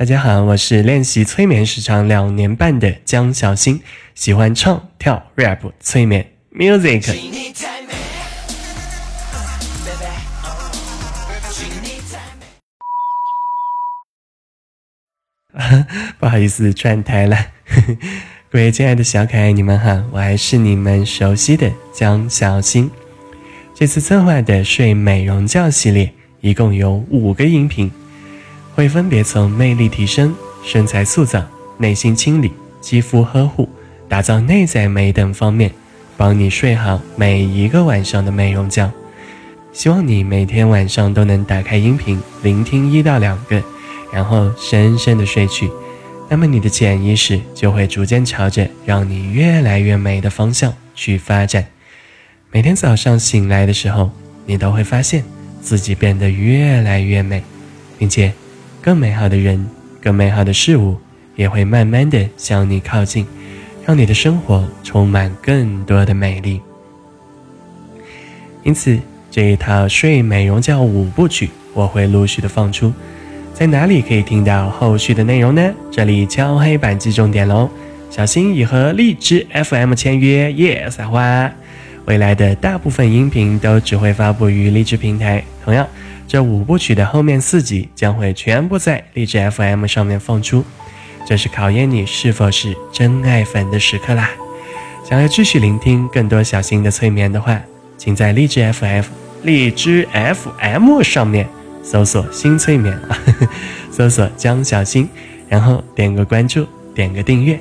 大家好，我是练习催眠时长两年半的江小新，喜欢唱跳 rap 催眠 music。不好意思，串台了。各位亲爱的小可爱，你们好，我还是你们熟悉的江小新。这次策划的睡美容觉系列，一共有五个音频，会分别从魅力提升、身材塑造、内心清理、肌肤呵护、打造内在美等方面，帮你睡好每一个晚上的美容觉。希望你每天晚上都能打开音频，聆听一到两个，然后深深的睡去。那么你的潜意识就会逐渐朝着让你越来越美的方向去发展。每天早上醒来的时候，你都会发现自己变得越来越美，并且更美好的人、更美好的事物也会慢慢的向你靠近，让你的生活充满更多的美丽。因此，这一套睡美容觉五部曲我会陆续的放出。在哪里可以听到后续的内容呢？这里敲黑板记重点喽！小新已和荔枝 FM 签约，耶，撒花！未来的大部分音频都只会发布于荔枝平台。同样，这五部曲的后面四集将会全部在荔枝 FM 上面放出。这是考验你是否是真爱粉的时刻啦！想要继续聆听更多小新的催眠的话，请在荔枝 FM、荔枝 FM 上面。搜索新催眠呵呵，搜索江小新，然后点个关注，点个订阅。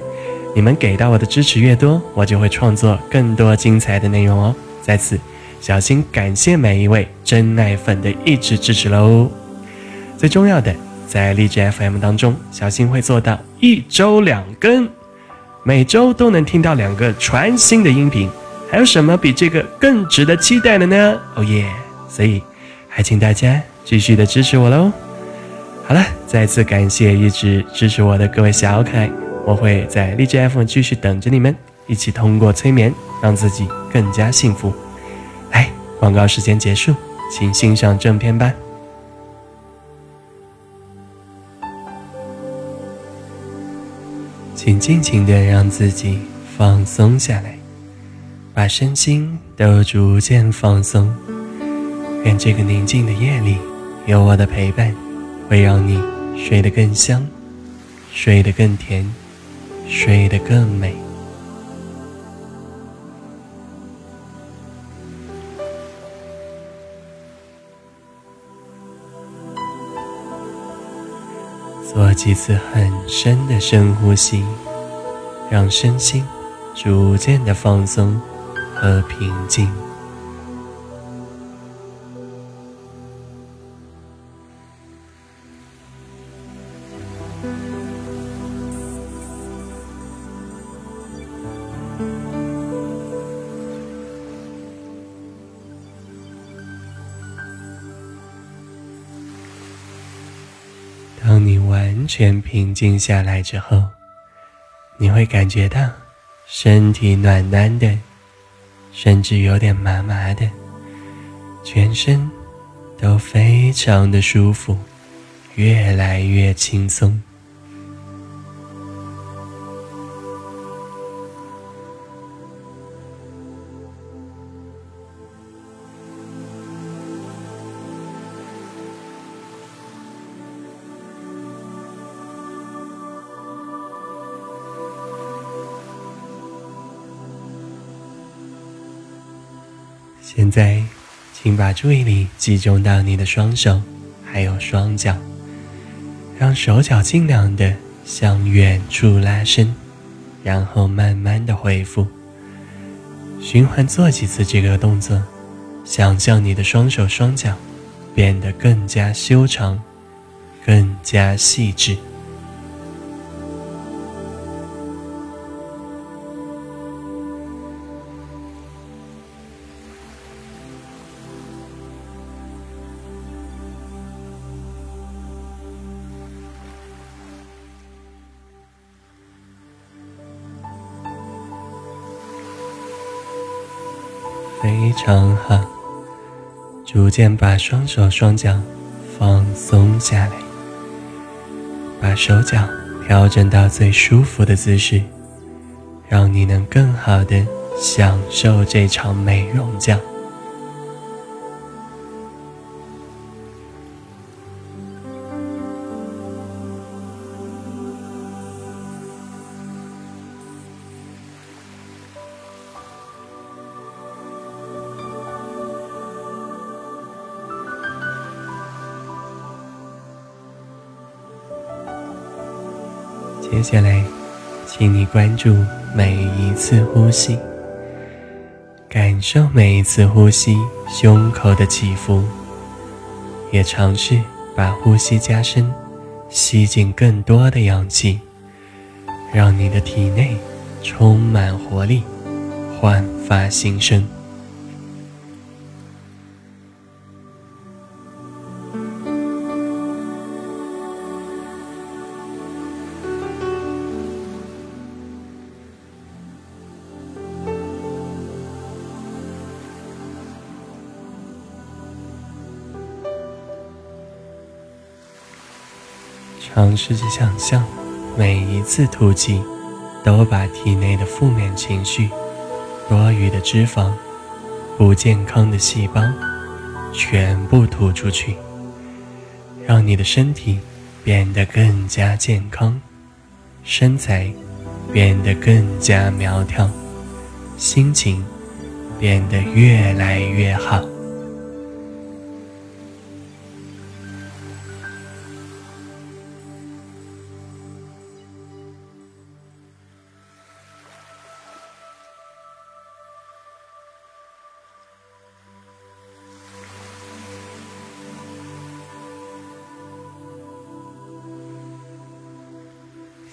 你们给到我的支持越多，我就会创作更多精彩的内容哦。在此，小新感谢每一位真爱粉的一直支持喽。最重要的，在荔枝 FM 当中，小新会做到一周两更，每周都能听到两个全新的音频。还有什么比这个更值得期待的呢？哦耶！所以，还请大家。继续的支持我喽！好了，再次感谢一直支持我的各位小可爱，我会在荔枝 FM 继续等着你们，一起通过催眠让自己更加幸福。来，广告时间结束，请欣赏正片吧。请尽情的让自己放松下来，把身心都逐渐放松，愿这个宁静的夜里。有我的陪伴，会让你睡得更香，睡得更甜，睡得更美。做几次很深的深呼吸，让身心逐渐的放松和平静。当你完全平静下来之后，你会感觉到身体暖暖的，甚至有点麻麻的，全身都非常的舒服，越来越轻松。在，请把注意力集中到你的双手，还有双脚，让手脚尽量的向远处拉伸，然后慢慢的恢复。循环做几次这个动作，想象你的双手双脚变得更加修长，更加细致。长哈，逐渐把双手双脚放松下来，把手脚调整到最舒服的姿势，让你能更好的享受这场美容觉。接下来，请你关注每一次呼吸，感受每一次呼吸胸口的起伏，也尝试把呼吸加深，吸进更多的氧气，让你的体内充满活力，焕发新生。尝试着想象，每一次吐气，都把体内的负面情绪、多余的脂肪、不健康的细胞全部吐出去，让你的身体变得更加健康，身材变得更加苗条，心情变得越来越好。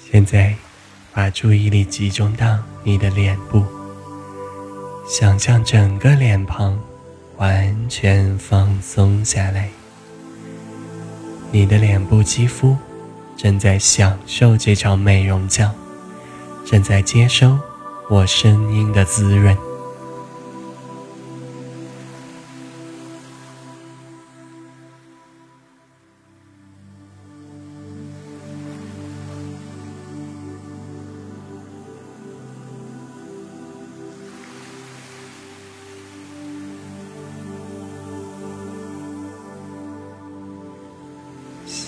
现在，把注意力集中到你的脸部，想象整个脸庞完全放松下来。你的脸部肌肤正在享受这场美容觉，正在接收我声音的滋润。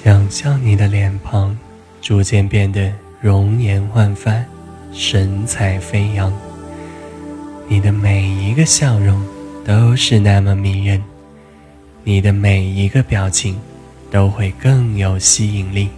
想象你的脸庞逐渐变得容颜焕发，神采飞扬。你的每一个笑容都是那么迷人，你的每一个表情都会更有吸引力。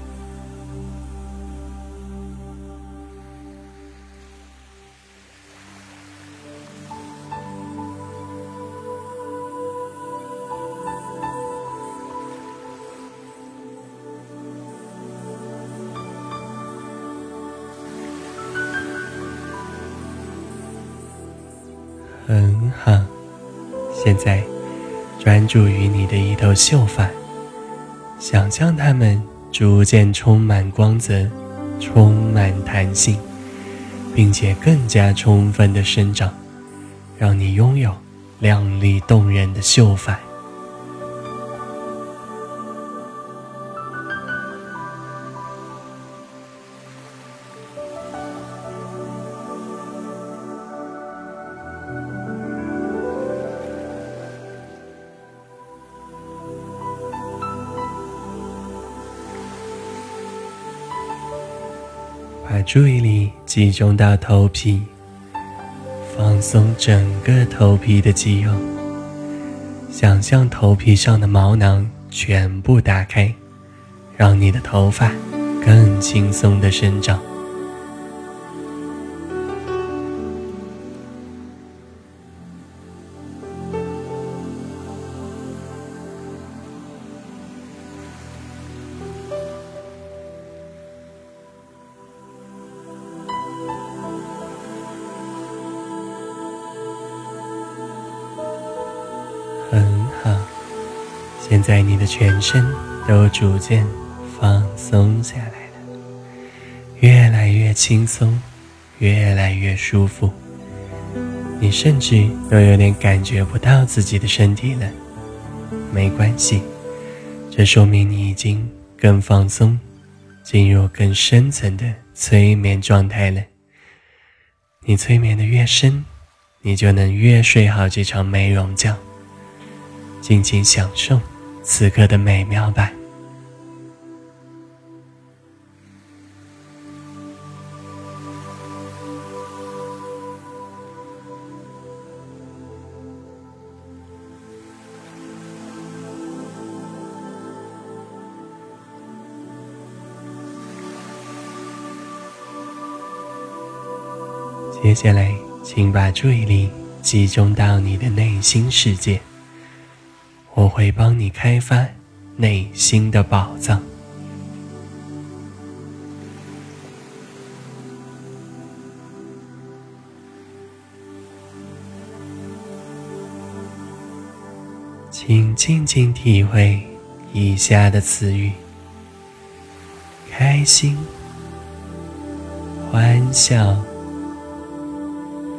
注于你的一头秀发，想象它们逐渐充满光泽，充满弹性，并且更加充分的生长，让你拥有靓丽动人的秀发。注意力集中到头皮，放松整个头皮的肌肉，想象头皮上的毛囊全部打开，让你的头发更轻松的生长。全身都逐渐放松下来了，越来越轻松，越来越舒服。你甚至都有点感觉不到自己的身体了。没关系，这说明你已经更放松、进入更深层的催眠状态了。你催眠的越深，你就能越睡好这场美容觉，尽情享受此刻的美妙吧。接下来，请把注意力集中到你的内心世界。会帮你开发内心的宝藏。请静静体会以下的词语：开心、欢笑。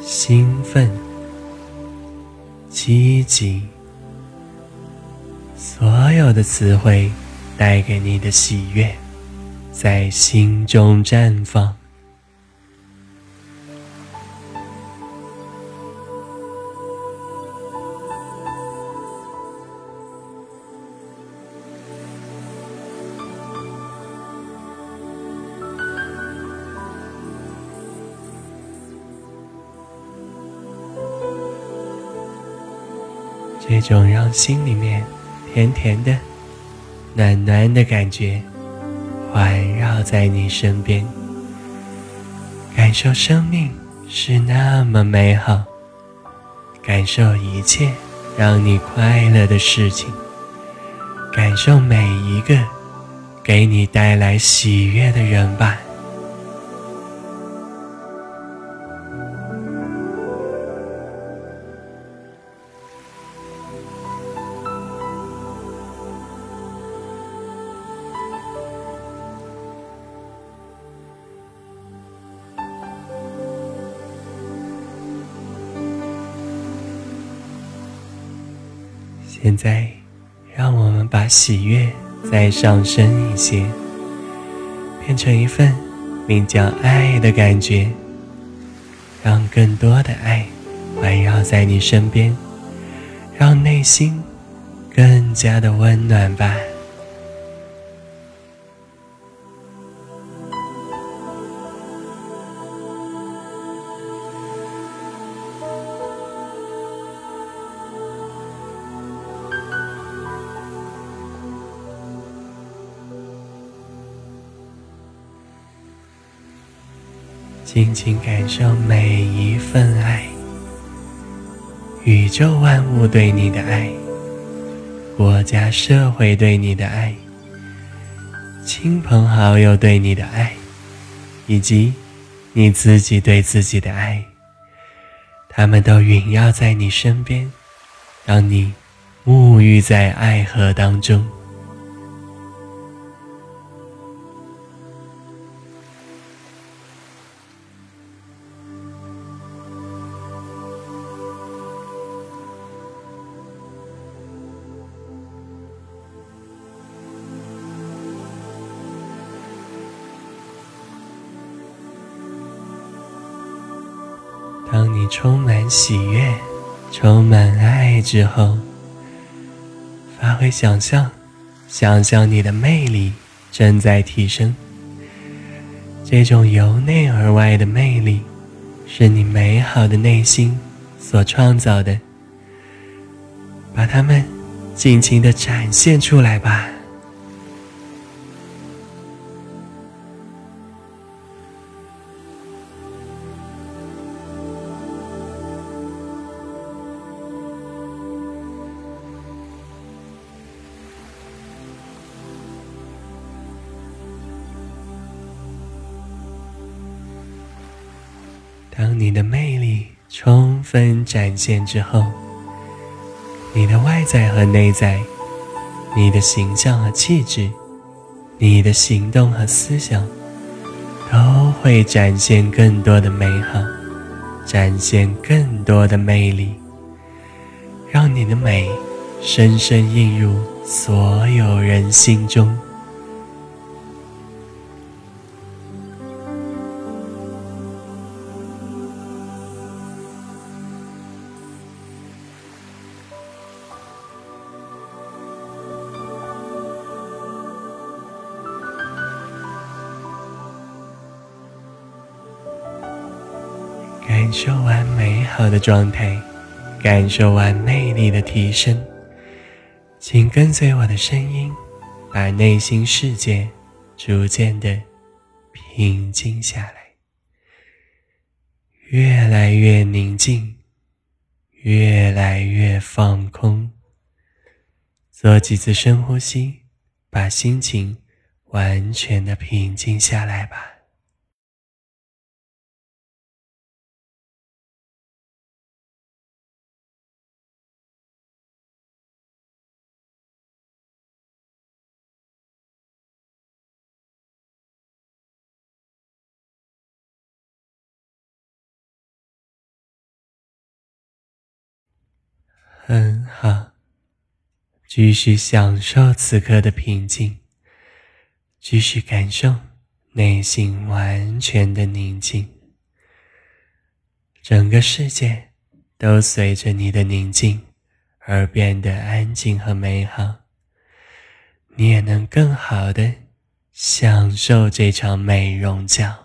兴奋、积极，所有的词汇带给你的喜悦，在心中绽放。这种让心里面甜甜的、暖暖的感觉环绕在你身边，感受生命是那么美好，感受一切让你快乐的事情，感受每一个给你带来喜悦的人吧。现在，让我们把喜悦再上升一些，变成一份名叫爱的感觉，让更多的爱环绕在你身边，让内心更加的温暖吧。静静感受每一份爱，宇宙万物对你的爱，国家社会对你的爱，亲朋好友对你的爱，以及你自己对自己的爱，他们都萦绕在你身边，让你沐浴在爱河当中。喜悦、充满爱之后，发挥想象，想象你的魅力正在提升。这种由内而外的魅力，是你美好的内心所创造的。把它们尽情的展现出来吧。充分展现之后，你的外在和内在，你的形象和气质，你的行动和思想，都会展现更多的美好，展现更多的魅力，让你的美深深印入所有人心中。感受完美好的状态，感受完魅力的提升，请跟随我的声音，把内心世界逐渐的平静下来，越来越宁静，越来越放空。做几次深呼吸，把心情完全的平静下来吧。很好，继续享受此刻的平静，继续感受内心完全的宁静，整个世界都随着你的宁静而变得安静和美好，你也能更好的享受这场美容觉。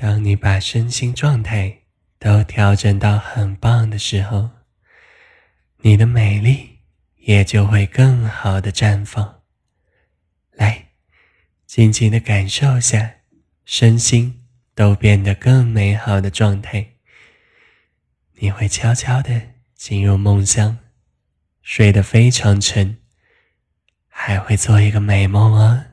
当你把身心状态都调整到很棒的时候，你的美丽也就会更好的绽放。来，静静的感受下，身心都变得更美好的状态。你会悄悄的进入梦乡，睡得非常沉，还会做一个美梦哦。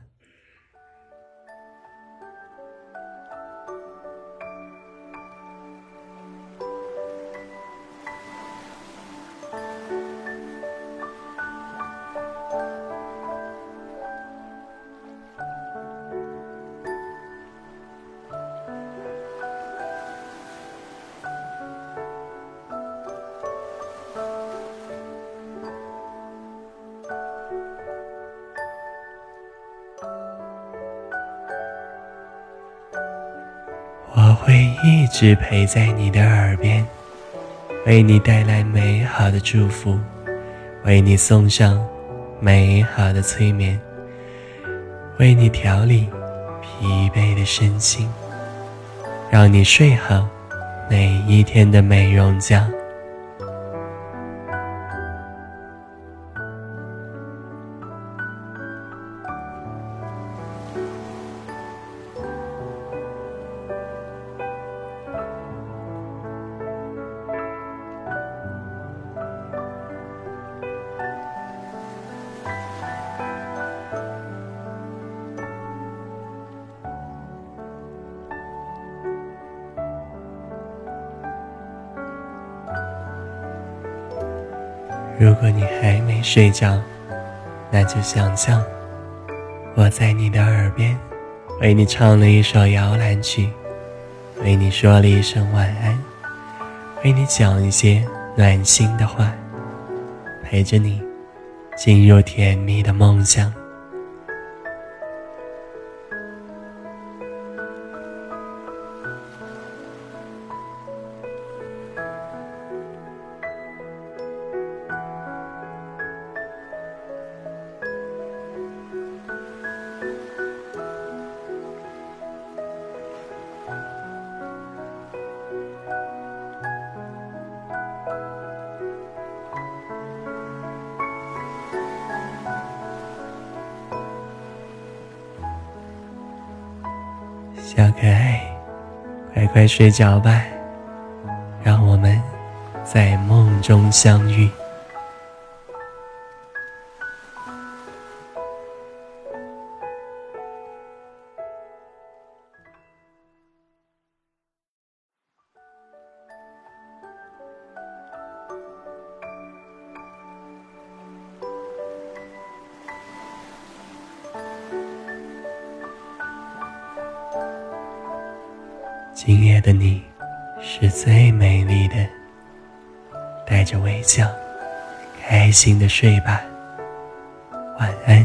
一直陪在你的耳边，为你带来美好的祝福，为你送上美好的催眠，为你调理疲惫的身心，让你睡好每一天的美容觉。如果你还没睡觉，那就想象我在你的耳边，为你唱了一首摇篮曲，为你说了一声晚安，为你讲一些暖心的话，陪着你进入甜蜜的梦乡。睡觉吧，让我们在梦中相遇。的你，是最美丽的。带着微笑，开心的睡吧，晚安。